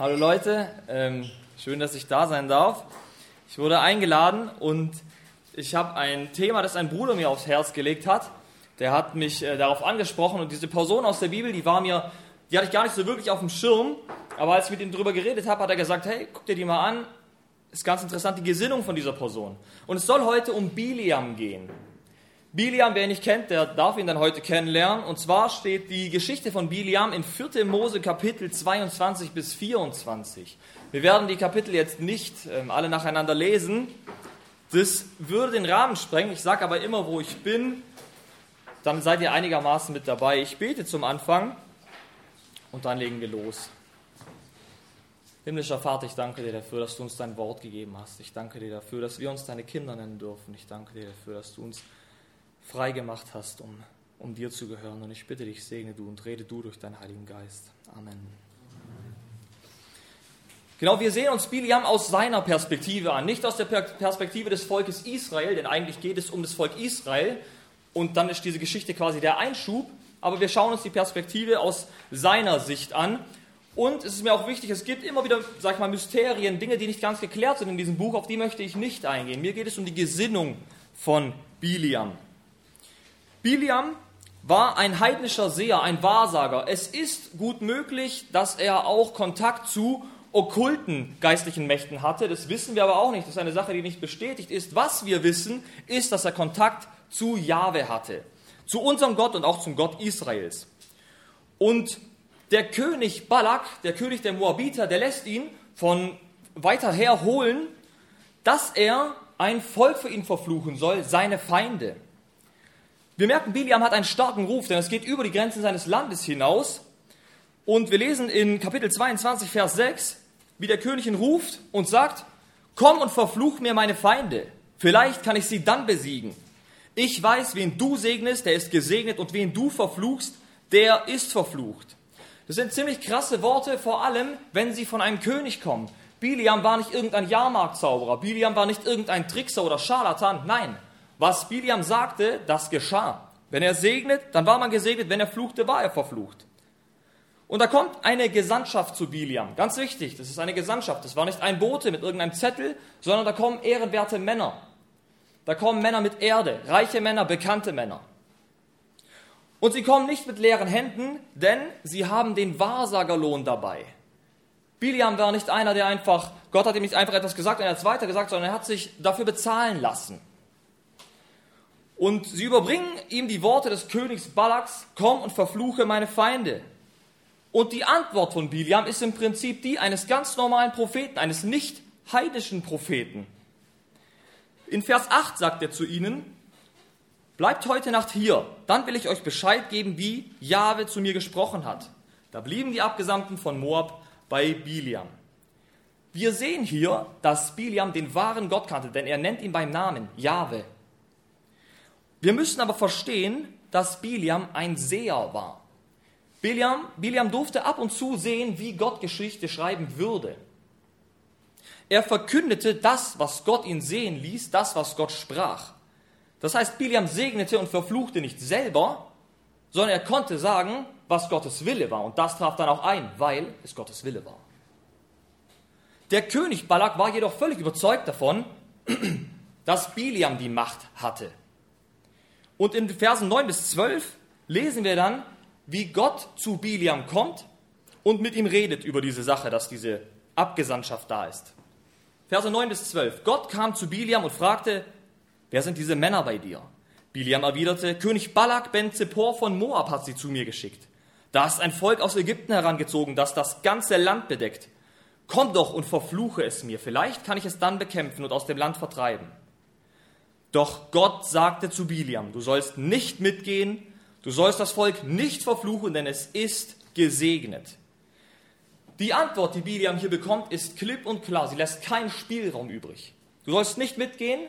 Hallo Leute, ähm, schön, dass ich da sein darf. Ich wurde eingeladen und ich habe ein Thema, das ein Bruder mir aufs Herz gelegt hat. Der hat mich äh, darauf angesprochen und diese Person aus der Bibel, die war mir, die hatte ich gar nicht so wirklich auf dem Schirm. Aber als ich mit ihm darüber geredet habe, hat er gesagt, hey, guck dir die mal an. Ist ganz interessant die Gesinnung von dieser Person. Und es soll heute um Biliam gehen. Biliam, wer ihn nicht kennt, der darf ihn dann heute kennenlernen. Und zwar steht die Geschichte von Biliam in 4. Mose Kapitel 22 bis 24. Wir werden die Kapitel jetzt nicht ähm, alle nacheinander lesen. Das würde den Rahmen sprengen. Ich sage aber immer, wo ich bin. Dann seid ihr einigermaßen mit dabei. Ich bete zum Anfang und dann legen wir los. Himmlischer Vater, ich danke dir dafür, dass du uns dein Wort gegeben hast. Ich danke dir dafür, dass wir uns deine Kinder nennen dürfen. Ich danke dir dafür, dass du uns frei gemacht hast, um, um dir zu gehören. Und ich bitte dich, segne du und rede du durch deinen Heiligen Geist. Amen. Genau, wir sehen uns Biliam aus seiner Perspektive an, nicht aus der Perspektive des Volkes Israel, denn eigentlich geht es um das Volk Israel und dann ist diese Geschichte quasi der Einschub, aber wir schauen uns die Perspektive aus seiner Sicht an. Und es ist mir auch wichtig, es gibt immer wieder, sag ich mal, Mysterien, Dinge, die nicht ganz geklärt sind in diesem Buch, auf die möchte ich nicht eingehen. Mir geht es um die Gesinnung von Biliam. Biliam war ein heidnischer Seher, ein Wahrsager. Es ist gut möglich, dass er auch Kontakt zu okkulten geistlichen Mächten hatte. Das wissen wir aber auch nicht. Das ist eine Sache, die nicht bestätigt ist. Was wir wissen, ist, dass er Kontakt zu Jahwe hatte. Zu unserem Gott und auch zum Gott Israels. Und der König Balak, der König der Moabiter, der lässt ihn von weiter her holen, dass er ein Volk für ihn verfluchen soll, seine Feinde. Wir merken, Biliam hat einen starken Ruf, denn es geht über die Grenzen seines Landes hinaus. Und wir lesen in Kapitel 22, Vers 6, wie der König ihn ruft und sagt, komm und verfluch mir meine Feinde, vielleicht kann ich sie dann besiegen. Ich weiß, wen du segnest, der ist gesegnet, und wen du verfluchst, der ist verflucht. Das sind ziemlich krasse Worte, vor allem, wenn sie von einem König kommen. Biliam war nicht irgendein Jahrmarktzauberer, Biliam war nicht irgendein Trickser oder Scharlatan, nein, was Biliam sagte, das geschah. Wenn er segnet, dann war man gesegnet. Wenn er fluchte, war er verflucht. Und da kommt eine Gesandtschaft zu Biliam. Ganz wichtig, das ist eine Gesandtschaft. Das war nicht ein Bote mit irgendeinem Zettel, sondern da kommen ehrenwerte Männer. Da kommen Männer mit Erde, reiche Männer, bekannte Männer. Und sie kommen nicht mit leeren Händen, denn sie haben den Wahrsagerlohn dabei. Biliam war nicht einer, der einfach, Gott hat ihm nicht einfach etwas gesagt und er hat es weiter gesagt, sondern er hat sich dafür bezahlen lassen. Und sie überbringen ihm die Worte des Königs Balaks, komm und verfluche meine Feinde. Und die Antwort von Biliam ist im Prinzip die eines ganz normalen Propheten, eines nicht heidnischen Propheten. In Vers 8 sagt er zu ihnen, bleibt heute Nacht hier, dann will ich euch Bescheid geben, wie Jahwe zu mir gesprochen hat. Da blieben die Abgesandten von Moab bei Biliam. Wir sehen hier, dass Biliam den wahren Gott kannte, denn er nennt ihn beim Namen Jahwe. Wir müssen aber verstehen, dass Biliam ein Seher war. Biliam, Biliam durfte ab und zu sehen, wie Gott Geschichte schreiben würde. Er verkündete das, was Gott ihn sehen ließ, das, was Gott sprach. Das heißt, Biliam segnete und verfluchte nicht selber, sondern er konnte sagen, was Gottes Wille war. Und das traf dann auch ein, weil es Gottes Wille war. Der König Balak war jedoch völlig überzeugt davon, dass Biliam die Macht hatte. Und in Versen 9 bis 12 lesen wir dann, wie Gott zu Biliam kommt und mit ihm redet über diese Sache, dass diese Abgesandtschaft da ist. Verse 9 bis 12. Gott kam zu Biliam und fragte, wer sind diese Männer bei dir? Biliam erwiderte, König Balak ben Zippor von Moab hat sie zu mir geschickt. Da ist ein Volk aus Ägypten herangezogen, das das ganze Land bedeckt. Komm doch und verfluche es mir, vielleicht kann ich es dann bekämpfen und aus dem Land vertreiben. Doch Gott sagte zu Biliam, du sollst nicht mitgehen, du sollst das Volk nicht verfluchen, denn es ist gesegnet. Die Antwort, die Biliam hier bekommt, ist klipp und klar. Sie lässt keinen Spielraum übrig. Du sollst nicht mitgehen,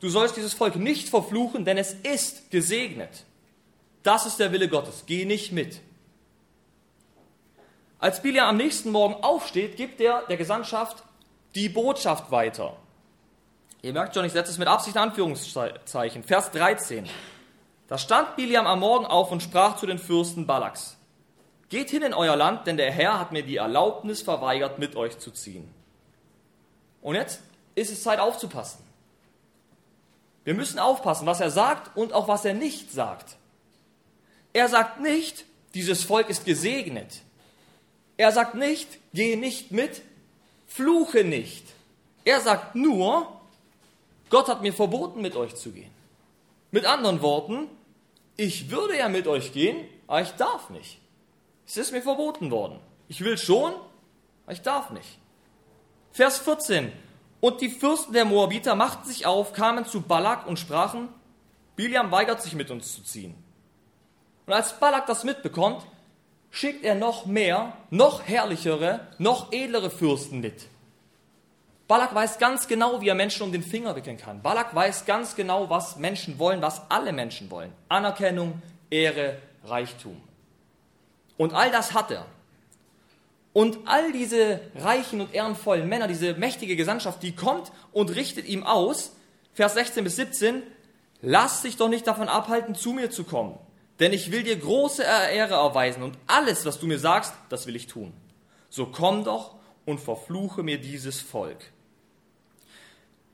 du sollst dieses Volk nicht verfluchen, denn es ist gesegnet. Das ist der Wille Gottes. Geh nicht mit. Als Biliam am nächsten Morgen aufsteht, gibt er der Gesandtschaft die Botschaft weiter. Ihr merkt schon, ich setze es mit Absicht in Anführungszeichen. Vers 13. Da stand Biliam am Morgen auf und sprach zu den Fürsten Balaks. Geht hin in euer Land, denn der Herr hat mir die Erlaubnis verweigert, mit euch zu ziehen. Und jetzt ist es Zeit aufzupassen. Wir müssen aufpassen, was er sagt und auch was er nicht sagt. Er sagt nicht, dieses Volk ist gesegnet. Er sagt nicht, gehe nicht mit, fluche nicht. Er sagt nur, Gott hat mir verboten, mit euch zu gehen. Mit anderen Worten, ich würde ja mit euch gehen, aber ich darf nicht. Es ist mir verboten worden. Ich will schon, aber ich darf nicht. Vers 14. Und die Fürsten der Moabiter machten sich auf, kamen zu Balak und sprachen, Biliam weigert sich mit uns zu ziehen. Und als Balak das mitbekommt, schickt er noch mehr, noch herrlichere, noch edlere Fürsten mit. Balak weiß ganz genau, wie er Menschen um den Finger wickeln kann. Balak weiß ganz genau, was Menschen wollen, was alle Menschen wollen. Anerkennung, Ehre, Reichtum. Und all das hat er. Und all diese reichen und ehrenvollen Männer, diese mächtige Gesandtschaft, die kommt und richtet ihm aus, Vers 16 bis 17, lass dich doch nicht davon abhalten, zu mir zu kommen, denn ich will dir große Ehre erweisen und alles, was du mir sagst, das will ich tun. So komm doch und verfluche mir dieses Volk.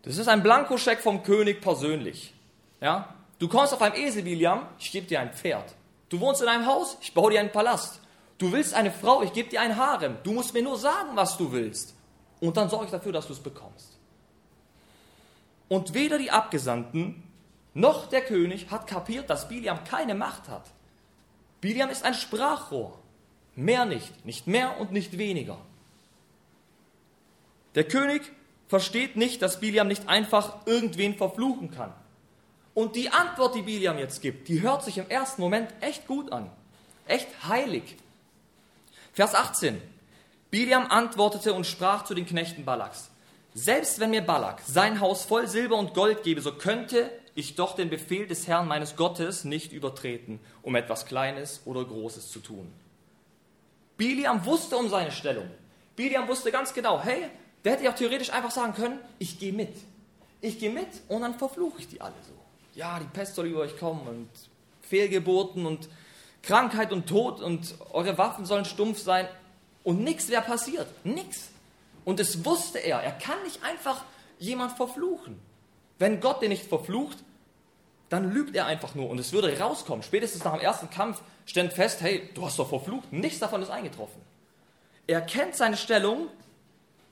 Das ist ein Blankoscheck vom König persönlich. Ja? Du kommst auf einem Esel, William, ich gebe dir ein Pferd. Du wohnst in einem Haus, ich baue dir einen Palast. Du willst eine Frau, ich gebe dir ein Harem. Du musst mir nur sagen, was du willst. Und dann sorge ich dafür, dass du es bekommst. Und weder die Abgesandten noch der König hat kapiert, dass Biliam keine Macht hat. Biliam ist ein Sprachrohr. Mehr nicht, nicht mehr und nicht weniger. Der König versteht nicht, dass Biliam nicht einfach irgendwen verfluchen kann. Und die Antwort, die Biliam jetzt gibt, die hört sich im ersten Moment echt gut an. Echt heilig. Vers 18. Biliam antwortete und sprach zu den Knechten Balaks. Selbst wenn mir Balak sein Haus voll Silber und Gold gebe, so könnte ich doch den Befehl des Herrn meines Gottes nicht übertreten, um etwas Kleines oder Großes zu tun. Biliam wusste um seine Stellung. Biliam wusste ganz genau, hey, der hätte ja auch theoretisch einfach sagen können, ich gehe mit. Ich gehe mit und dann verfluche ich die alle so. Ja, die Pest soll über euch kommen und Fehlgeburten und Krankheit und Tod und eure Waffen sollen stumpf sein und nichts wäre passiert. Nichts. Und das wusste er. Er kann nicht einfach jemand verfluchen. Wenn Gott den nicht verflucht, dann lügt er einfach nur und es würde rauskommen. Spätestens nach dem ersten Kampf stellt fest, hey, du hast doch verflucht. Nichts davon ist eingetroffen. Er kennt seine Stellung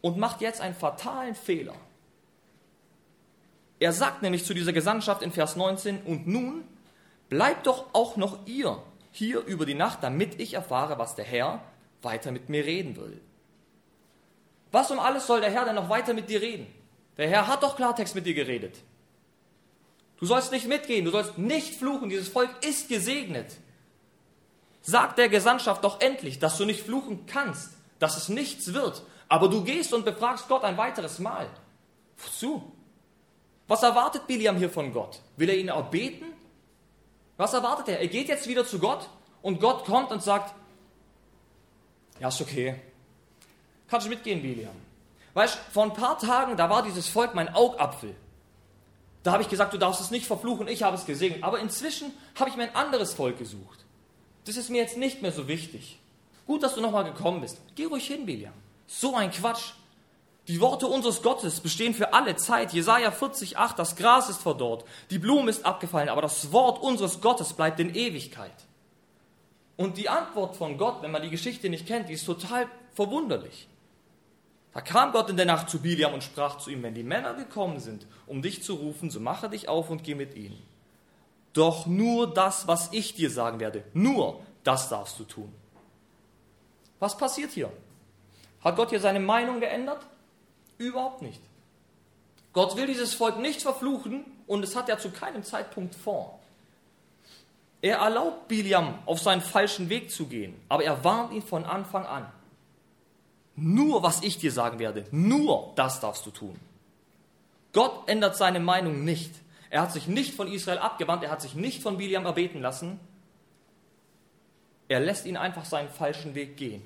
und macht jetzt einen fatalen Fehler. Er sagt nämlich zu dieser Gesandtschaft in Vers 19, und nun bleibt doch auch noch ihr hier über die Nacht, damit ich erfahre, was der Herr weiter mit mir reden will. Was um alles soll der Herr denn noch weiter mit dir reden? Der Herr hat doch Klartext mit dir geredet. Du sollst nicht mitgehen, du sollst nicht fluchen, dieses Volk ist gesegnet. Sag der Gesandtschaft doch endlich, dass du nicht fluchen kannst, dass es nichts wird, aber du gehst und befragst Gott ein weiteres Mal. Wozu? Was erwartet Biliam hier von Gott? Will er ihn erbeten? Was erwartet er? Er geht jetzt wieder zu Gott und Gott kommt und sagt, ja, ist okay. Kannst du mitgehen, Biliam? Weißt vor ein paar Tagen, da war dieses Volk mein Augapfel. Da habe ich gesagt, du darfst es nicht verfluchen, ich habe es gesegnet. Aber inzwischen habe ich mir ein anderes Volk gesucht. Das ist mir jetzt nicht mehr so wichtig. Gut, dass du nochmal gekommen bist. Geh ruhig hin, Biliam. So ein Quatsch. Die Worte unseres Gottes bestehen für alle Zeit. Jesaja 40, 8, das Gras ist verdorrt, die Blume ist abgefallen, aber das Wort unseres Gottes bleibt in Ewigkeit. Und die Antwort von Gott, wenn man die Geschichte nicht kennt, die ist total verwunderlich. Da kam Gott in der Nacht zu Biliam und sprach zu ihm, wenn die Männer gekommen sind, um dich zu rufen, so mache dich auf und geh mit ihnen. Doch nur das, was ich dir sagen werde, nur das darfst du tun. Was passiert hier? Hat Gott hier seine Meinung geändert? Überhaupt nicht. Gott will dieses Volk nicht verfluchen und es hat er zu keinem Zeitpunkt vor. Er erlaubt Biliam, auf seinen falschen Weg zu gehen, aber er warnt ihn von Anfang an. Nur was ich dir sagen werde, nur das darfst du tun. Gott ändert seine Meinung nicht. Er hat sich nicht von Israel abgewandt, er hat sich nicht von Biliam erbeten lassen. Er lässt ihn einfach seinen falschen Weg gehen.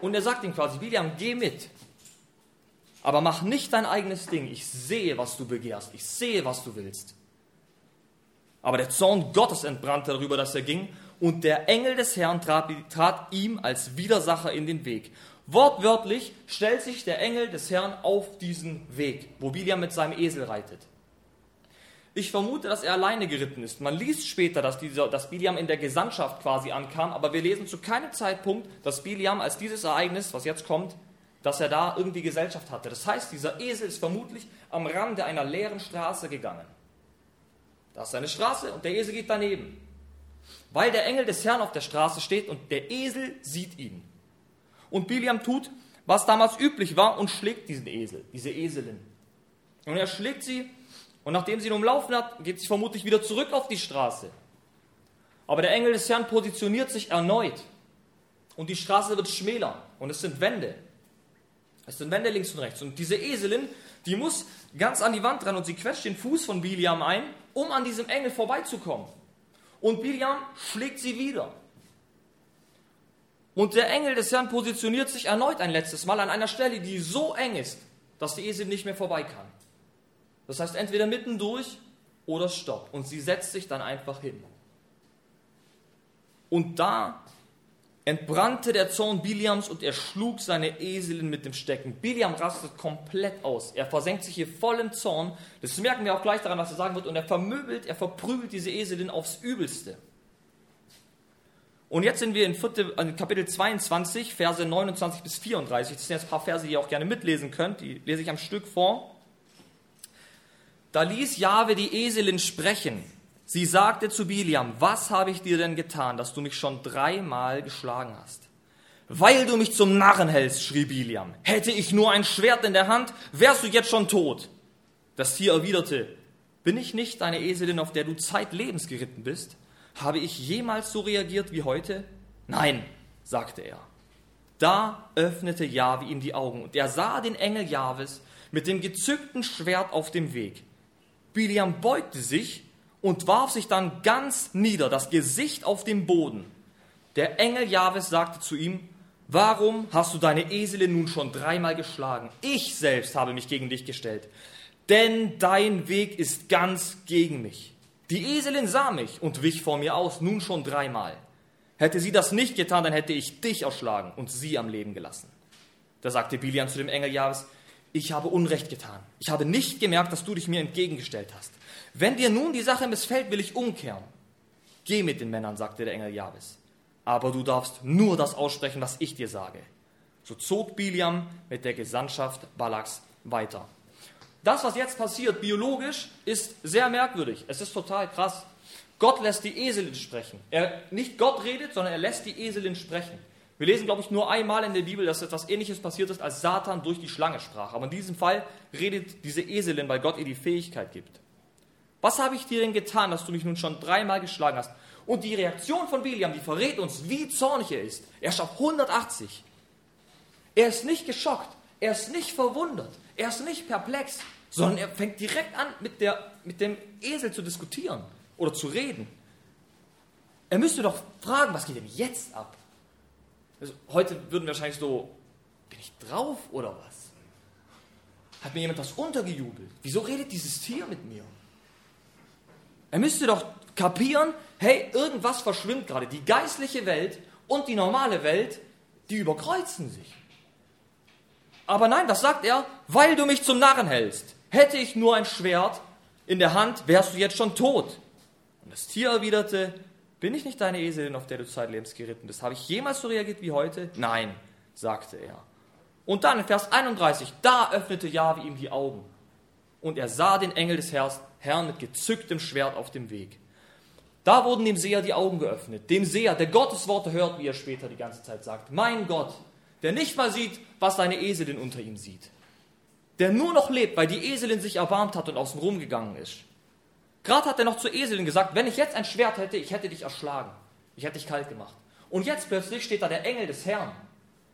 Und er sagt ihm quasi, Biliam, geh mit. Aber mach nicht dein eigenes Ding. Ich sehe, was du begehrst. Ich sehe, was du willst. Aber der Zorn Gottes entbrannte darüber, dass er ging. und der Engel des Herrn trat, trat ihm als Widersacher in den Weg. Wortwörtlich stellt sich der Engel des Herrn auf diesen Weg, wo Biliam mit seinem Esel reitet. Ich vermute, dass er alleine geritten ist. Man liest später, dass, dieser, dass Biliam in der Gesandtschaft quasi ankam, aber wir lesen zu keinem Zeitpunkt, dass Biliam als dieses Ereignis, was jetzt kommt, dass er da irgendwie Gesellschaft hatte. Das heißt, dieser Esel ist vermutlich am Rande einer leeren Straße gegangen. Da ist eine Straße und der Esel geht daneben. Weil der Engel des Herrn auf der Straße steht und der Esel sieht ihn. Und Biliam tut, was damals üblich war und schlägt diesen Esel, diese Eselin. Und er schlägt sie und nachdem sie ihn umlaufen hat, geht sie vermutlich wieder zurück auf die Straße. Aber der Engel des Herrn positioniert sich erneut und die Straße wird schmäler und es sind Wände. Es sind Wände links und rechts. Und diese Eselin, die muss ganz an die Wand ran und sie quetscht den Fuß von Biliam ein um an diesem Engel vorbeizukommen. Und Biliam schlägt sie wieder. Und der Engel des Herrn positioniert sich erneut ein letztes Mal an einer Stelle, die so eng ist, dass die Esel nicht mehr vorbei kann. Das heißt, entweder mittendurch oder stopp. Und sie setzt sich dann einfach hin. Und da entbrannte der Zorn Biliams und er schlug seine Eselin mit dem Stecken. Biliam rastet komplett aus. Er versenkt sich hier voll im Zorn. Das merken wir auch gleich daran, was er sagen wird. Und er vermöbelt, er verprügelt diese Eselin aufs Übelste. Und jetzt sind wir in, Kapitel 22, Verse 29 bis 34. Das sind jetzt ein paar Verse, die ihr auch gerne mitlesen könnt. Die lese ich am Stück vor. Da ließ Jahwe die Eselin sprechen Sie sagte zu Biliam, was habe ich dir denn getan, dass du mich schon dreimal geschlagen hast? Weil du mich zum Narren hältst, schrie Biliam. Hätte ich nur ein Schwert in der Hand, wärst du jetzt schon tot. Das Tier erwiderte, bin ich nicht deine Eselin, auf der du zeitlebens geritten bist? Habe ich jemals so reagiert wie heute? Nein, sagte er. Da öffnete Jahwe ihm die Augen und er sah den Engel Jahwes mit dem gezückten Schwert auf dem Weg. Biliam beugte sich und warf sich dann ganz nieder, das Gesicht auf den Boden. Der Engel Jahwes sagte zu ihm, warum hast du deine Eselin nun schon dreimal geschlagen? Ich selbst habe mich gegen dich gestellt, denn dein Weg ist ganz gegen mich. Die Eselin sah mich und wich vor mir aus, nun schon dreimal. Hätte sie das nicht getan, dann hätte ich dich erschlagen und sie am Leben gelassen. Da sagte Bilian zu dem Engel Jahwes, ich habe Unrecht getan. Ich habe nicht gemerkt, dass du dich mir entgegengestellt hast. Wenn dir nun die Sache missfällt, will ich umkehren. Geh mit den Männern, sagte der Engel Jahwes. Aber du darfst nur das aussprechen, was ich dir sage. So zog Biliam mit der Gesandtschaft Balaks weiter. Das, was jetzt passiert, biologisch, ist sehr merkwürdig. Es ist total krass. Gott lässt die Eselin sprechen. Er, nicht Gott redet, sondern er lässt die Eselin sprechen. Wir lesen, glaube ich, nur einmal in der Bibel, dass etwas Ähnliches passiert ist, als Satan durch die Schlange sprach. Aber in diesem Fall redet diese Eselin, weil Gott ihr die Fähigkeit gibt. Was habe ich dir denn getan, dass du mich nun schon dreimal geschlagen hast? Und die Reaktion von William, die verrät uns, wie zornig er ist. Er auf 180. Er ist nicht geschockt, er ist nicht verwundert, er ist nicht perplex, sondern er fängt direkt an, mit, der, mit dem Esel zu diskutieren oder zu reden. Er müsste doch fragen, was geht denn jetzt ab? Also, heute würden wir wahrscheinlich so, bin ich drauf oder was? Hat mir jemand das untergejubelt? Wieso redet dieses Tier mit mir? Er müsste doch kapieren, hey, irgendwas verschwimmt gerade. Die geistliche Welt und die normale Welt, die überkreuzen sich. Aber nein, was sagt er? Weil du mich zum Narren hältst. Hätte ich nur ein Schwert in der Hand, wärst du jetzt schon tot. Und das Tier erwiderte, bin ich nicht deine Eselin, auf der du zeitlebens geritten bist? Habe ich jemals so reagiert wie heute? Nein, sagte er. Und dann in Vers 31, da öffnete Jahwe ihm die Augen. Und er sah den Engel des Herrn mit gezücktem Schwert auf dem Weg. Da wurden dem Seher die Augen geöffnet. Dem Seher, der Gottes Worte hört, wie er später die ganze Zeit sagt. Mein Gott, der nicht mal sieht, was seine Eselin unter ihm sieht. Der nur noch lebt, weil die Eselin sich erbarmt hat und aus dem Rum gegangen ist. Gerade hat er noch zur Eselin gesagt, wenn ich jetzt ein Schwert hätte, ich hätte dich erschlagen. Ich hätte dich kalt gemacht. Und jetzt plötzlich steht da der Engel des Herrn.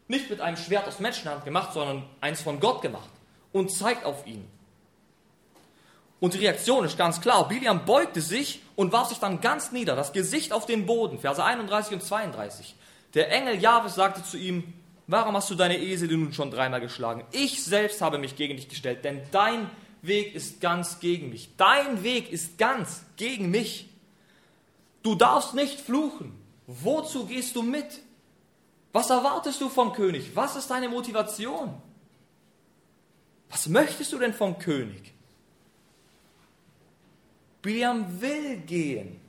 Nicht mit einem Schwert aus Menschenhand gemacht, sondern eins von Gott gemacht. Und zeigt auf ihn. Und die Reaktion ist ganz klar. Biliam beugte sich und warf sich dann ganz nieder, das Gesicht auf den Boden. Verse 31 und 32. Der Engel Jahwes sagte zu ihm, warum hast du deine Esel nun schon dreimal geschlagen? Ich selbst habe mich gegen dich gestellt, denn dein Weg ist ganz gegen mich. Dein Weg ist ganz gegen mich. Du darfst nicht fluchen. Wozu gehst du mit? Was erwartest du vom König? Was ist deine Motivation? Was möchtest du denn vom König? Biliam will gehen.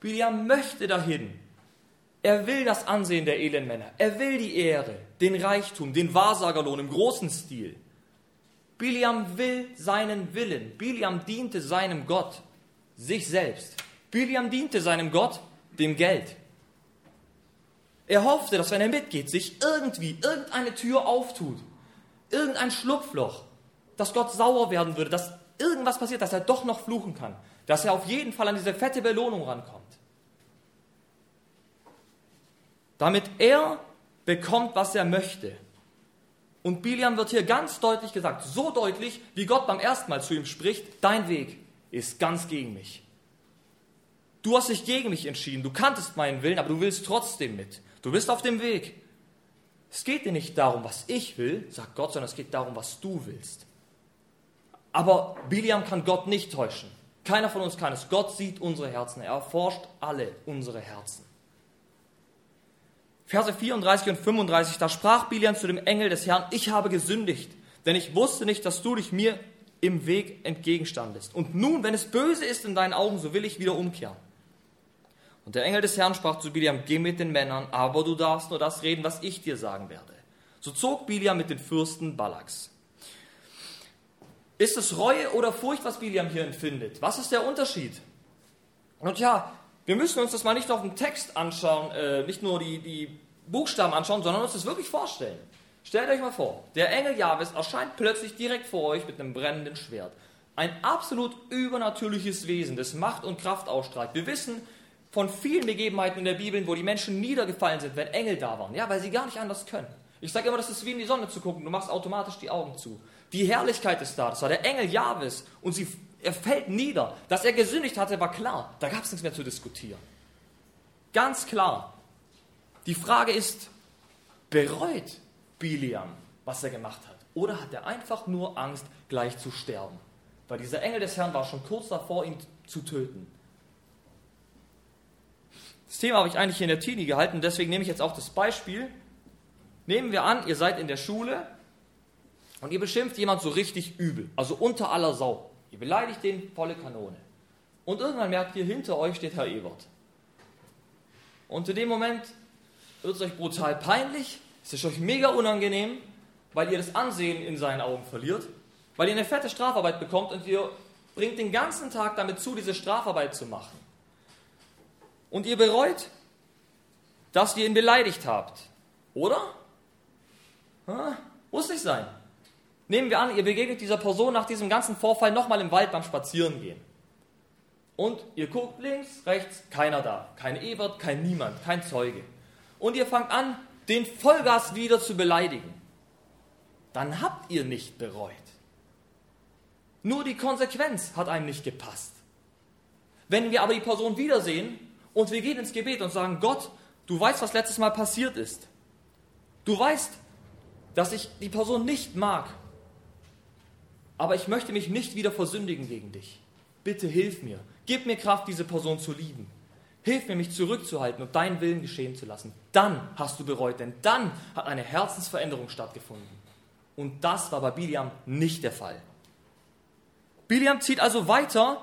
Biliam möchte dahin. Er will das Ansehen der Elendmänner. Er will die Ehre, den Reichtum, den Wahrsagerlohn im großen Stil. Biliam will seinen Willen. Biliam diente seinem Gott, sich selbst. Biliam diente seinem Gott, dem Geld. Er hoffte, dass wenn er mitgeht, sich irgendwie irgendeine Tür auftut, irgendein Schlupfloch, dass Gott sauer werden würde, dass irgendwas passiert, dass er doch noch fluchen kann, dass er auf jeden Fall an diese fette Belohnung rankommt. Damit er bekommt, was er möchte. Und Biliam wird hier ganz deutlich gesagt, so deutlich, wie Gott beim ersten Mal zu ihm spricht, dein Weg ist ganz gegen mich. Du hast dich gegen mich entschieden, du kanntest meinen Willen, aber du willst trotzdem mit. Du bist auf dem Weg. Es geht dir nicht darum, was ich will, sagt Gott, sondern es geht darum, was du willst. Aber Biliam kann Gott nicht täuschen. Keiner von uns kann es. Gott sieht unsere Herzen. Er erforscht alle unsere Herzen. Verse 34 und 35, da sprach Biliam zu dem Engel des Herrn, ich habe gesündigt, denn ich wusste nicht, dass du dich mir im Weg entgegenstandest. Und nun, wenn es böse ist in deinen Augen, so will ich wieder umkehren. Und der Engel des Herrn sprach zu Biliam, geh mit den Männern, aber du darfst nur das reden, was ich dir sagen werde. So zog Biliam mit den Fürsten Balaks. Ist es Reue oder Furcht, was Biliam hier empfindet? Was ist der Unterschied? Und ja, wir müssen uns das mal nicht auf den Text anschauen, äh, nicht nur die, die Buchstaben anschauen, sondern uns das wirklich vorstellen. Stellt euch mal vor, der Engel Jahwes erscheint plötzlich direkt vor euch mit einem brennenden Schwert. Ein absolut übernatürliches Wesen, das Macht und Kraft ausstrahlt. Wir wissen, von vielen Begebenheiten in der Bibel, wo die Menschen niedergefallen sind, wenn Engel da waren. Ja, weil sie gar nicht anders können. Ich sage immer, das ist wie in die Sonne zu gucken. Du machst automatisch die Augen zu. Die Herrlichkeit ist da. Das war der Engel Jahwes. Und sie, er fällt nieder. Dass er gesündigt hatte, war klar. Da gab es nichts mehr zu diskutieren. Ganz klar. Die Frage ist, bereut Biliam, was er gemacht hat? Oder hat er einfach nur Angst, gleich zu sterben? Weil dieser Engel des Herrn war schon kurz davor, ihn zu töten. Das Thema habe ich eigentlich in der Teenie gehalten, deswegen nehme ich jetzt auch das Beispiel. Nehmen wir an, ihr seid in der Schule und ihr beschimpft jemand so richtig übel, also unter aller Sau. Ihr beleidigt den volle Kanone. Und irgendwann merkt ihr, hinter euch steht Herr Ebert. Und in dem Moment wird es euch brutal peinlich, es ist euch mega unangenehm, weil ihr das Ansehen in seinen Augen verliert, weil ihr eine fette Strafarbeit bekommt und ihr bringt den ganzen Tag damit zu, diese Strafarbeit zu machen und ihr bereut, dass ihr ihn beleidigt habt. Oder? Ha, muss nicht sein. Nehmen wir an, ihr begegnet dieser Person nach diesem ganzen Vorfall nochmal im Wald beim Spazierengehen. Und ihr guckt links, rechts, keiner da. Kein Ebert, kein Niemand, kein Zeuge. Und ihr fangt an, den Vollgas wieder zu beleidigen. Dann habt ihr nicht bereut. Nur die Konsequenz hat einem nicht gepasst. Wenn wir aber die Person wiedersehen und wir gehen ins Gebet und sagen, Gott, du weißt, was letztes Mal passiert ist. Du weißt, dass ich die Person nicht mag. Aber ich möchte mich nicht wieder versündigen gegen dich. Bitte hilf mir. Gib mir Kraft, diese Person zu lieben. Hilf mir, mich zurückzuhalten und deinen Willen geschehen zu lassen. Dann hast du bereut, denn dann hat eine Herzensveränderung stattgefunden. Und das war bei Biliam nicht der Fall. Biliam zieht also weiter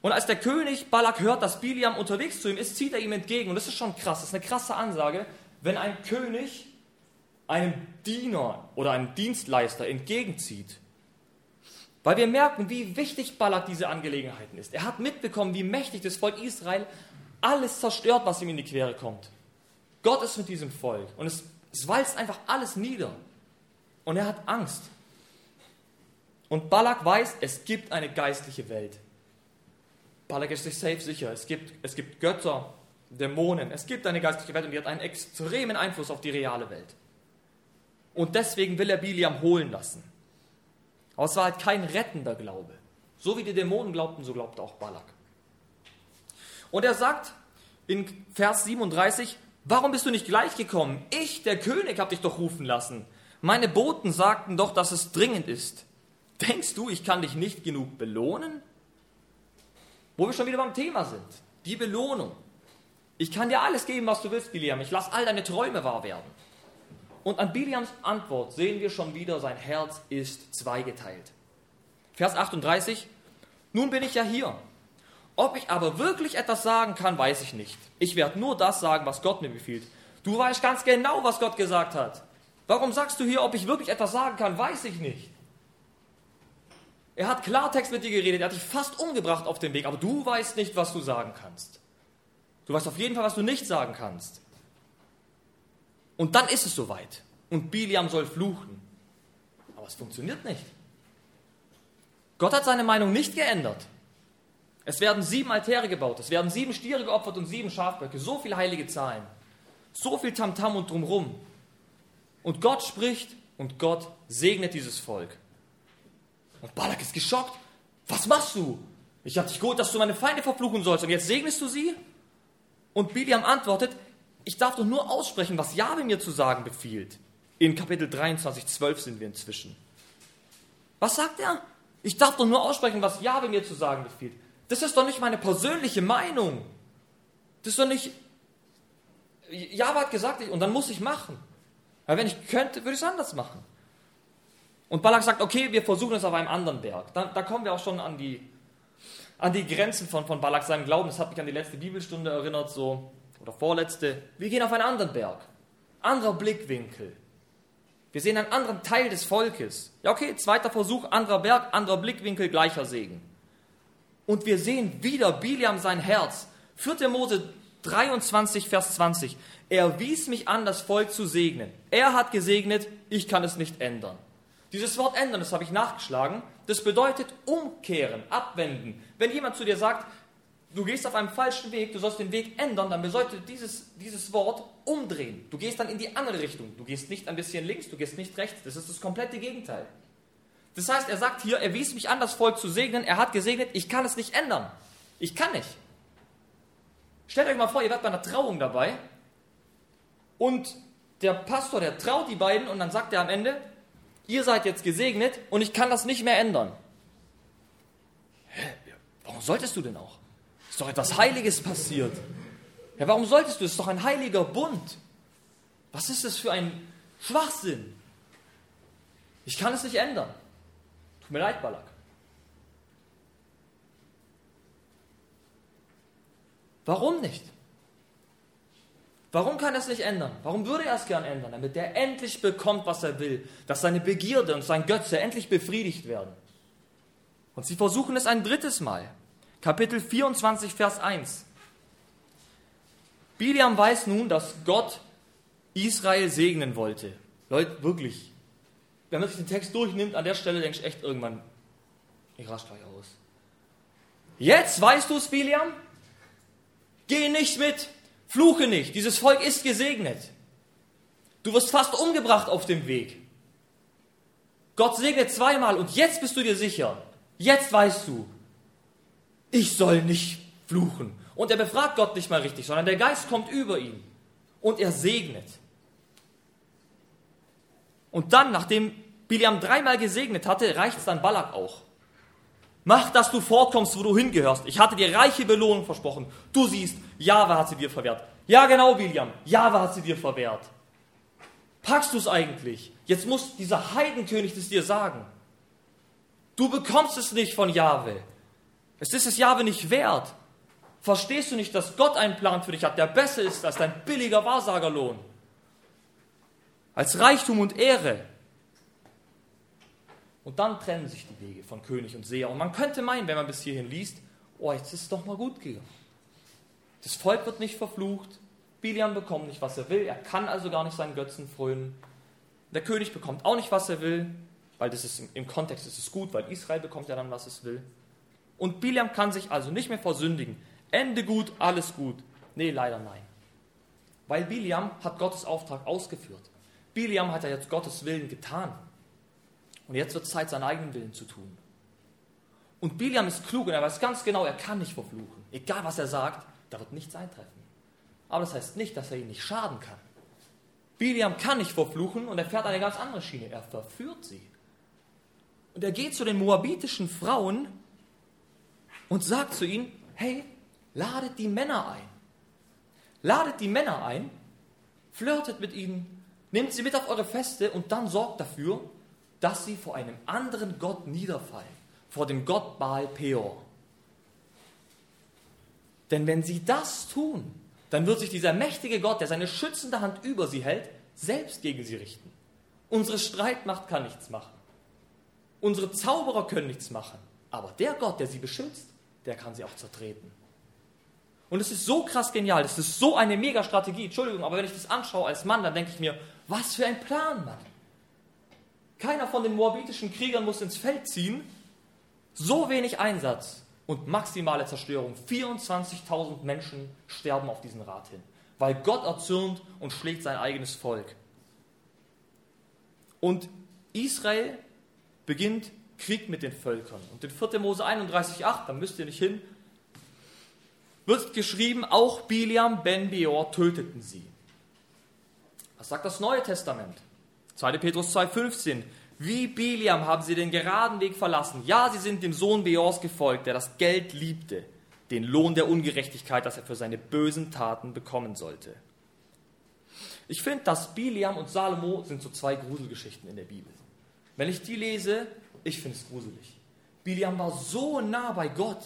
und als der König Balak hört, dass Biliam unterwegs zu ihm ist, zieht er ihm entgegen. Und das ist schon krass, das ist eine krasse Ansage, wenn ein König einem Diener oder einem Dienstleister entgegenzieht. Weil wir merken, wie wichtig Balak diese Angelegenheiten ist. Er hat mitbekommen, wie mächtig das Volk Israel alles zerstört, was ihm in die Quere kommt. Gott ist mit diesem Volk und es, es walzt einfach alles nieder. Und er hat Angst. Und Balak weiß, es gibt eine geistliche Welt. Balak ist sich safe sicher. Es gibt, es gibt Götter, Dämonen, es gibt eine geistliche Welt und die hat einen extremen Einfluss auf die reale Welt. Und deswegen will er Biliam holen lassen. Aber es war halt kein rettender Glaube. So wie die Dämonen glaubten, so glaubte auch Balak. Und er sagt in Vers 37, warum bist du nicht gleich gekommen? Ich, der König, habe dich doch rufen lassen. Meine Boten sagten doch, dass es dringend ist. Denkst du, ich kann dich nicht genug belohnen? Wo wir schon wieder beim Thema sind. Die Belohnung. Ich kann dir alles geben, was du willst, Biliam. Ich lasse all deine Träume wahr werden. Und an Biliams Antwort sehen wir schon wieder, sein Herz ist zweigeteilt. Vers 38. Nun bin ich ja hier. Ob ich aber wirklich etwas sagen kann, weiß ich nicht. Ich werde nur das sagen, was Gott mir befiehlt. Du weißt ganz genau, was Gott gesagt hat. Warum sagst du hier, ob ich wirklich etwas sagen kann, weiß ich nicht. Er hat Klartext mit dir geredet, er hat dich fast umgebracht auf dem Weg, aber du weißt nicht, was du sagen kannst. Du weißt auf jeden Fall, was du nicht sagen kannst. Und dann ist es soweit. Und Biliam soll fluchen. Aber es funktioniert nicht. Gott hat seine Meinung nicht geändert. Es werden sieben Altäre gebaut, es werden sieben Stiere geopfert und sieben Schafböcke. So viele heilige Zahlen. So viel Tamtam und drumrum. Und Gott spricht und Gott segnet dieses Volk. Und Balak ist geschockt. Was machst du? Ich habe dich geholt, dass du meine Feinde verfluchen sollst und jetzt segnest du sie? Und Biliam antwortet, ich darf doch nur aussprechen, was Jahwe mir zu sagen befiehlt. In Kapitel 23, 12 sind wir inzwischen. Was sagt er? Ich darf doch nur aussprechen, was Jahwe mir zu sagen befiehlt. Das ist doch nicht meine persönliche Meinung. Das ist doch nicht. Jahwe hat gesagt, und dann muss ich machen. Weil wenn ich könnte, würde ich es anders machen. Und Balak sagt, okay, wir versuchen es auf einem anderen Berg. Da, da kommen wir auch schon an die, an die Grenzen von, von Balak seinem Glauben. Das hat mich an die letzte Bibelstunde erinnert, so, oder vorletzte. Wir gehen auf einen anderen Berg. Anderer Blickwinkel. Wir sehen einen anderen Teil des Volkes. Ja, okay, zweiter Versuch, anderer Berg, anderer Blickwinkel, gleicher Segen. Und wir sehen wieder Biliam sein Herz. 4. Mose 23, Vers 20. Er wies mich an, das Volk zu segnen. Er hat gesegnet, ich kann es nicht ändern. Dieses Wort ändern, das habe ich nachgeschlagen, das bedeutet umkehren, abwenden. Wenn jemand zu dir sagt, du gehst auf einem falschen Weg, du sollst den Weg ändern, dann bedeutet dieses, dieses Wort umdrehen. Du gehst dann in die andere Richtung. Du gehst nicht ein bisschen links, du gehst nicht rechts. Das ist das komplette Gegenteil. Das heißt, er sagt hier, er wies mich an, das Volk zu segnen. Er hat gesegnet, ich kann es nicht ändern. Ich kann nicht. Stellt euch mal vor, ihr werdet bei einer Trauung dabei und der Pastor, der traut die beiden und dann sagt er am Ende, ihr seid jetzt gesegnet und ich kann das nicht mehr ändern. Hä? Warum solltest du denn auch? Ist doch etwas Heiliges passiert. Ja, warum solltest du? Es ist doch ein heiliger Bund. Was ist das für ein Schwachsinn? Ich kann es nicht ändern. Tut mir leid, Balak. Warum nicht? Warum kann er es nicht ändern? Warum würde er es gern ändern? Damit er endlich bekommt, was er will. Dass seine Begierde und sein Götze endlich befriedigt werden. Und sie versuchen es ein drittes Mal. Kapitel 24, Vers 1. Biliam weiß nun, dass Gott Israel segnen wollte. Leute, wirklich. Wenn man sich den Text durchnimmt, an der Stelle denkst du echt irgendwann, ich rasch gleich aus. Jetzt weißt du es, Biliam? Geh nicht mit. Fluche nicht, dieses Volk ist gesegnet. Du wirst fast umgebracht auf dem Weg. Gott segnet zweimal und jetzt bist du dir sicher. Jetzt weißt du, ich soll nicht fluchen. Und er befragt Gott nicht mal richtig, sondern der Geist kommt über ihn und er segnet. Und dann, nachdem Biliam dreimal gesegnet hatte, reicht es dann Balak auch. Mach, dass du vorkommst, wo du hingehörst. Ich hatte dir reiche Belohnung versprochen. Du siehst, Jahwe hat sie dir verwehrt. Ja, genau, William. Jahwe hat sie dir verwehrt. Packst du es eigentlich? Jetzt muss dieser Heidenkönig das dir sagen. Du bekommst es nicht von Jahwe. Es ist es Jahwe nicht wert. Verstehst du nicht, dass Gott einen Plan für dich hat, der besser ist als dein billiger Wahrsagerlohn? Als Reichtum und Ehre. Und dann trennen sich die Wege von König und Seher. Und man könnte meinen, wenn man bis hierhin liest, oh, jetzt ist es doch mal gut gegangen. Das Volk wird nicht verflucht, Biliam bekommt nicht, was er will, er kann also gar nicht seinen Götzen frönen. Der König bekommt auch nicht, was er will, weil das ist im, im Kontext ist es gut, weil Israel bekommt ja dann, was es will. Und Biliam kann sich also nicht mehr versündigen. Ende gut, alles gut. Nee, leider nein. Weil Biliam hat Gottes Auftrag ausgeführt. Biliam hat ja jetzt Gottes Willen getan. Und jetzt wird es Zeit, seinen eigenen Willen zu tun. Und Biliam ist klug und er weiß ganz genau, er kann nicht verfluchen. Egal was er sagt, da wird nichts eintreffen. Aber das heißt nicht, dass er ihn nicht schaden kann. Biliam kann nicht verfluchen und er fährt eine ganz andere Schiene. Er verführt sie. Und er geht zu den moabitischen Frauen und sagt zu ihnen, hey, ladet die Männer ein. ladet die Männer ein, flirtet mit ihnen, nehmt sie mit auf eure Feste und dann sorgt dafür, dass sie vor einem anderen Gott niederfallen, vor dem Gott Baal Peor. Denn wenn sie das tun, dann wird sich dieser mächtige Gott, der seine schützende Hand über sie hält, selbst gegen sie richten. Unsere Streitmacht kann nichts machen. Unsere Zauberer können nichts machen. Aber der Gott, der sie beschützt, der kann sie auch zertreten. Und es ist so krass genial, das ist so eine Mega-Strategie. Entschuldigung, aber wenn ich das anschaue als Mann, dann denke ich mir, was für ein Plan, Mann. Keiner von den moabitischen Kriegern muss ins Feld ziehen. So wenig Einsatz und maximale Zerstörung. 24.000 Menschen sterben auf diesen Rat hin, weil Gott erzürnt und schlägt sein eigenes Volk. Und Israel beginnt Krieg mit den Völkern. Und in 4. Mose 31,8, da müsst ihr nicht hin, wird geschrieben, auch Biliam ben Beor töteten sie. Was sagt das Neue Testament? 2. Petrus 2,15. Wie Biliam haben sie den geraden Weg verlassen. Ja, sie sind dem Sohn Beors gefolgt, der das Geld liebte, den Lohn der Ungerechtigkeit, das er für seine bösen Taten bekommen sollte. Ich finde, dass Biliam und Salomo sind so zwei Gruselgeschichten in der Bibel. Wenn ich die lese, ich finde es gruselig. Biliam war so nah bei Gott.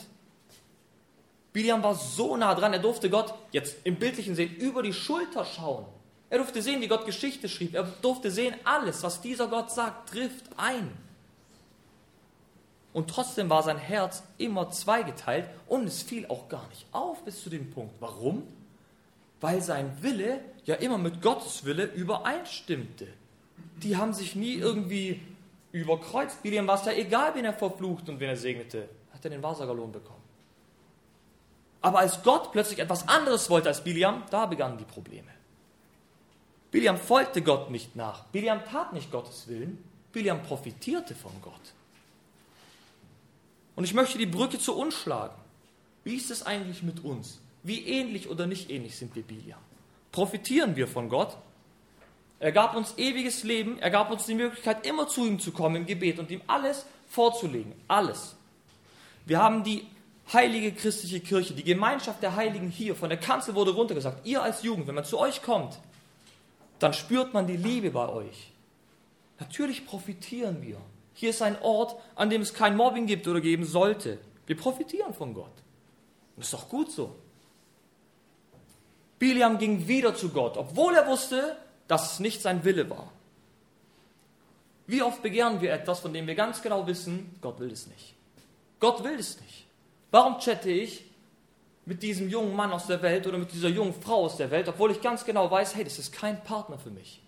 Biliam war so nah dran, er durfte Gott jetzt im bildlichen Sehen über die Schulter schauen. Er durfte sehen, wie Gott Geschichte schrieb. Er durfte sehen, alles, was dieser Gott sagt, trifft ein. Und trotzdem war sein Herz immer zweigeteilt und es fiel auch gar nicht auf bis zu dem Punkt. Warum? Weil sein Wille ja immer mit Gottes Wille übereinstimmte. Die haben sich nie irgendwie überkreuzt. Biliam war es ja egal, wen er verflucht und wen er segnete. Hat er den Wahrsagerlohn bekommen. Aber als Gott plötzlich etwas anderes wollte als Biliam, da begannen die Probleme. Biliam folgte Gott nicht nach. Biliam tat nicht Gottes Willen. Biliam profitierte von Gott. Und ich möchte die Brücke zu uns schlagen. Wie ist es eigentlich mit uns? Wie ähnlich oder nicht ähnlich sind wir Biliam? Profitieren wir von Gott? Er gab uns ewiges Leben, er gab uns die Möglichkeit, immer zu ihm zu kommen im Gebet und ihm alles vorzulegen. Alles. Wir haben die heilige christliche Kirche, die Gemeinschaft der Heiligen hier, von der Kanzel wurde runtergesagt, ihr als Jugend, wenn man zu euch kommt, dann spürt man die Liebe bei euch. Natürlich profitieren wir. Hier ist ein Ort, an dem es kein Mobbing gibt oder geben sollte. Wir profitieren von Gott. das ist doch gut so. Biliam ging wieder zu Gott, obwohl er wusste, dass es nicht sein Wille war. Wie oft begehren wir etwas, von dem wir ganz genau wissen, Gott will es nicht. Gott will es nicht. Warum chatte ich mit diesem jungen Mann aus der Welt oder mit dieser jungen Frau aus der Welt, obwohl ich ganz genau weiß, hey, das ist kein Partner für mich.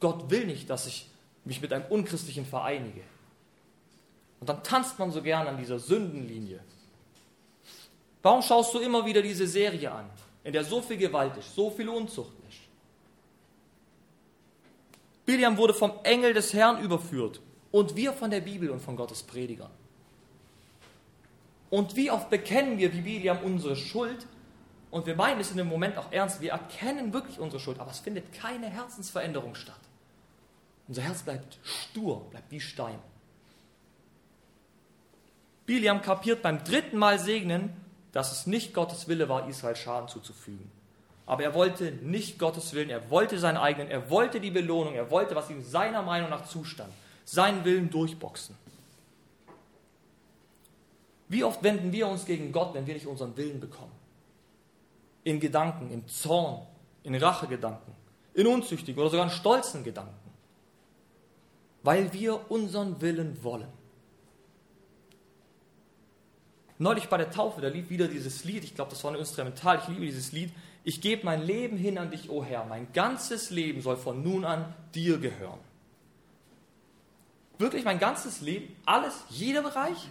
Gott will nicht, dass ich mich mit einem Unchristlichen vereinige. Und dann tanzt man so gern an dieser Sündenlinie. Warum schaust du immer wieder diese Serie an, in der so viel Gewalt ist, so viel Unzucht ist? Biliam wurde vom Engel des Herrn überführt und wir von der Bibel und von Gottes Predigern. Und wie oft bekennen wir wie Biliam unsere Schuld und wir meinen es in dem Moment auch ernst. Wir erkennen wirklich unsere Schuld, aber es findet keine Herzensveränderung statt. Unser Herz bleibt stur, bleibt wie Stein. Biliam kapiert beim dritten Mal segnen, dass es nicht Gottes Wille war, Israel Schaden zuzufügen. Aber er wollte nicht Gottes Willen, er wollte seinen eigenen, er wollte die Belohnung, er wollte, was ihm seiner Meinung nach zustand, seinen Willen durchboxen. Wie oft wenden wir uns gegen Gott, wenn wir nicht unseren Willen bekommen? In Gedanken, im Zorn, in Rachegedanken, in unzüchtigen oder sogar in stolzen Gedanken. Weil wir unseren Willen wollen. Neulich bei der Taufe, da lief wieder dieses Lied, ich glaube, das war ein Instrumental, ich liebe dieses Lied. Ich gebe mein Leben hin an dich, o oh Herr. Mein ganzes Leben soll von nun an dir gehören. Wirklich mein ganzes Leben, alles, jeder Bereich,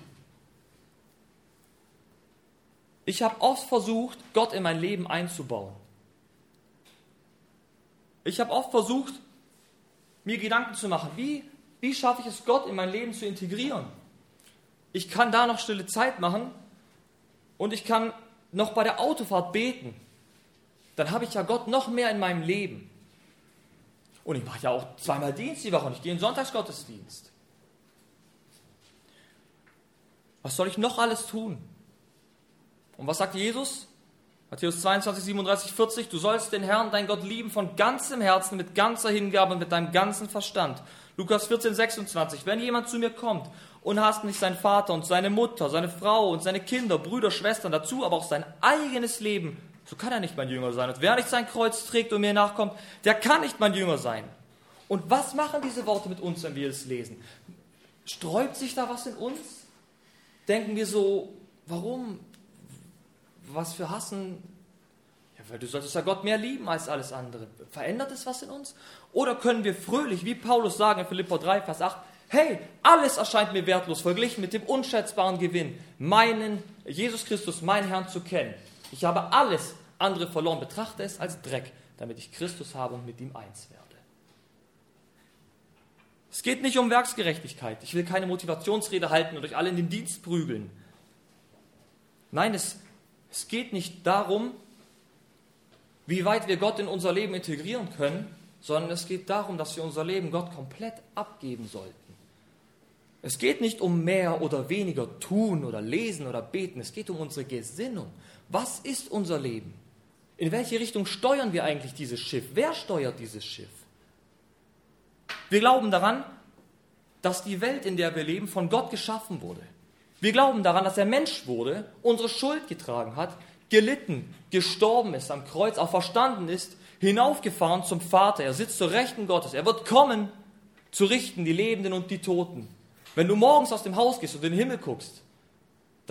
Ich habe oft versucht, Gott in mein Leben einzubauen. Ich habe oft versucht, mir Gedanken zu machen, wie, wie schaffe ich es, Gott in mein Leben zu integrieren? Ich kann da noch stille Zeit machen und ich kann noch bei der Autofahrt beten. Dann habe ich ja Gott noch mehr in meinem Leben. Und ich mache ja auch zweimal Dienst die Woche und ich gehe in Sonntagsgottesdienst. Was soll ich noch alles tun? Und was sagt Jesus? Matthäus 22, 37, 40, du sollst den Herrn, dein Gott, lieben von ganzem Herzen, mit ganzer Hingabe und mit deinem ganzen Verstand. Lukas 14, 26, wenn jemand zu mir kommt und hasst nicht seinen Vater und seine Mutter, seine Frau und seine Kinder, Brüder, Schwestern, dazu aber auch sein eigenes Leben, so kann er nicht mein Jünger sein. Und wer nicht sein Kreuz trägt und mir nachkommt, der kann nicht mein Jünger sein. Und was machen diese Worte mit uns, wenn wir es lesen? Sträubt sich da was in uns? Denken wir so, warum? was für hassen? Ja, weil du solltest ja Gott mehr lieben als alles andere. Verändert es was in uns? Oder können wir fröhlich, wie Paulus sagen in Philippa 3, Vers 8, hey, alles erscheint mir wertlos, verglichen mit dem unschätzbaren Gewinn, meinen Jesus Christus, meinen Herrn zu kennen. Ich habe alles andere verloren, betrachte es als Dreck, damit ich Christus habe und mit ihm eins werde. Es geht nicht um Werksgerechtigkeit. Ich will keine Motivationsrede halten und euch alle in den Dienst prügeln. Nein, es es geht nicht darum, wie weit wir Gott in unser Leben integrieren können, sondern es geht darum, dass wir unser Leben Gott komplett abgeben sollten. Es geht nicht um mehr oder weniger tun oder lesen oder beten, es geht um unsere Gesinnung. Was ist unser Leben? In welche Richtung steuern wir eigentlich dieses Schiff? Wer steuert dieses Schiff? Wir glauben daran, dass die Welt, in der wir leben, von Gott geschaffen wurde. Wir glauben daran, dass er Mensch wurde, unsere Schuld getragen hat, gelitten, gestorben ist am Kreuz, auch verstanden ist, hinaufgefahren zum Vater. Er sitzt zur Rechten Gottes. Er wird kommen, zu richten die Lebenden und die Toten. Wenn du morgens aus dem Haus gehst und in den Himmel guckst,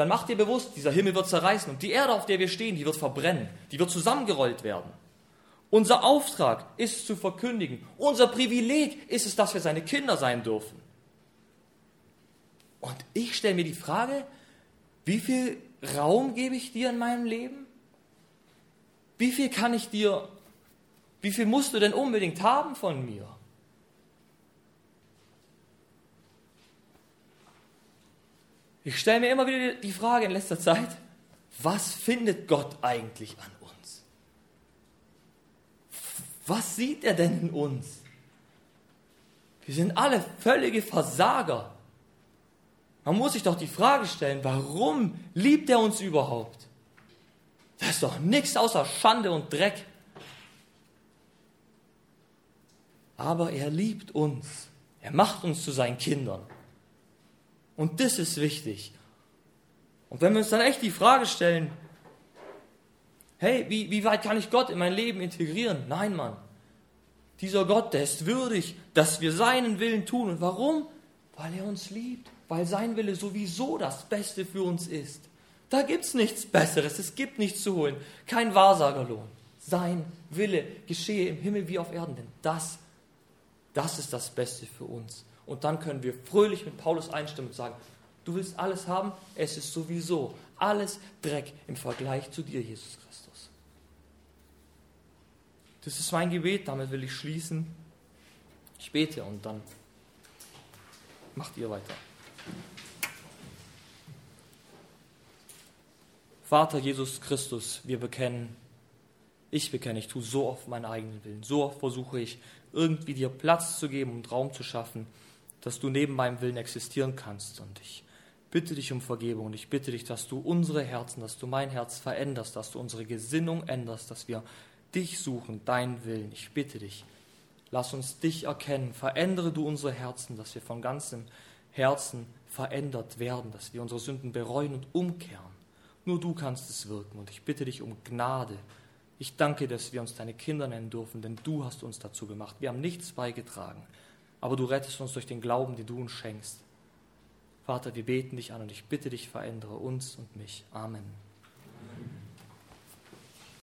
dann mach dir bewusst, dieser Himmel wird zerreißen und die Erde, auf der wir stehen, die wird verbrennen, die wird zusammengerollt werden. Unser Auftrag ist zu verkündigen. Unser Privileg ist es, dass wir seine Kinder sein dürfen. Und ich stelle mir die Frage, wie viel Raum gebe ich dir in meinem Leben? Wie viel kann ich dir, wie viel musst du denn unbedingt haben von mir? Ich stelle mir immer wieder die Frage in letzter Zeit, was findet Gott eigentlich an uns? Was sieht er denn in uns? Wir sind alle völlige Versager. Man muss sich doch die Frage stellen, warum liebt er uns überhaupt? Das ist doch nichts außer Schande und Dreck. Aber er liebt uns. Er macht uns zu seinen Kindern. Und das ist wichtig. Und wenn wir uns dann echt die Frage stellen, hey, wie, wie weit kann ich Gott in mein Leben integrieren? Nein, Mann. Dieser Gott, der ist würdig, dass wir seinen Willen tun. Und warum? Weil er uns liebt weil sein Wille sowieso das Beste für uns ist. Da gibt es nichts Besseres, es gibt nichts zu holen, kein Wahrsagerlohn. Sein Wille geschehe im Himmel wie auf Erden, denn das, das ist das Beste für uns. Und dann können wir fröhlich mit Paulus einstimmen und sagen, du willst alles haben, es ist sowieso alles Dreck im Vergleich zu dir, Jesus Christus. Das ist mein Gebet, damit will ich schließen. Ich bete und dann macht ihr weiter. Vater Jesus Christus, wir bekennen, ich bekenne, ich tue so oft meinen eigenen Willen. So oft versuche ich, irgendwie dir Platz zu geben und Raum zu schaffen, dass du neben meinem Willen existieren kannst. Und ich bitte dich um Vergebung und ich bitte dich, dass du unsere Herzen, dass du mein Herz veränderst, dass du unsere Gesinnung änderst, dass wir dich suchen, deinen Willen. Ich bitte dich, lass uns dich erkennen, verändere du unsere Herzen, dass wir von ganzem Herzen verändert werden, dass wir unsere Sünden bereuen und umkehren. Nur du kannst es wirken und ich bitte dich um Gnade. Ich danke, dass wir uns deine Kinder nennen dürfen, denn du hast uns dazu gemacht. Wir haben nichts beigetragen, aber du rettest uns durch den Glauben, den du uns schenkst. Vater, wir beten dich an und ich bitte dich, verändere uns und mich. Amen.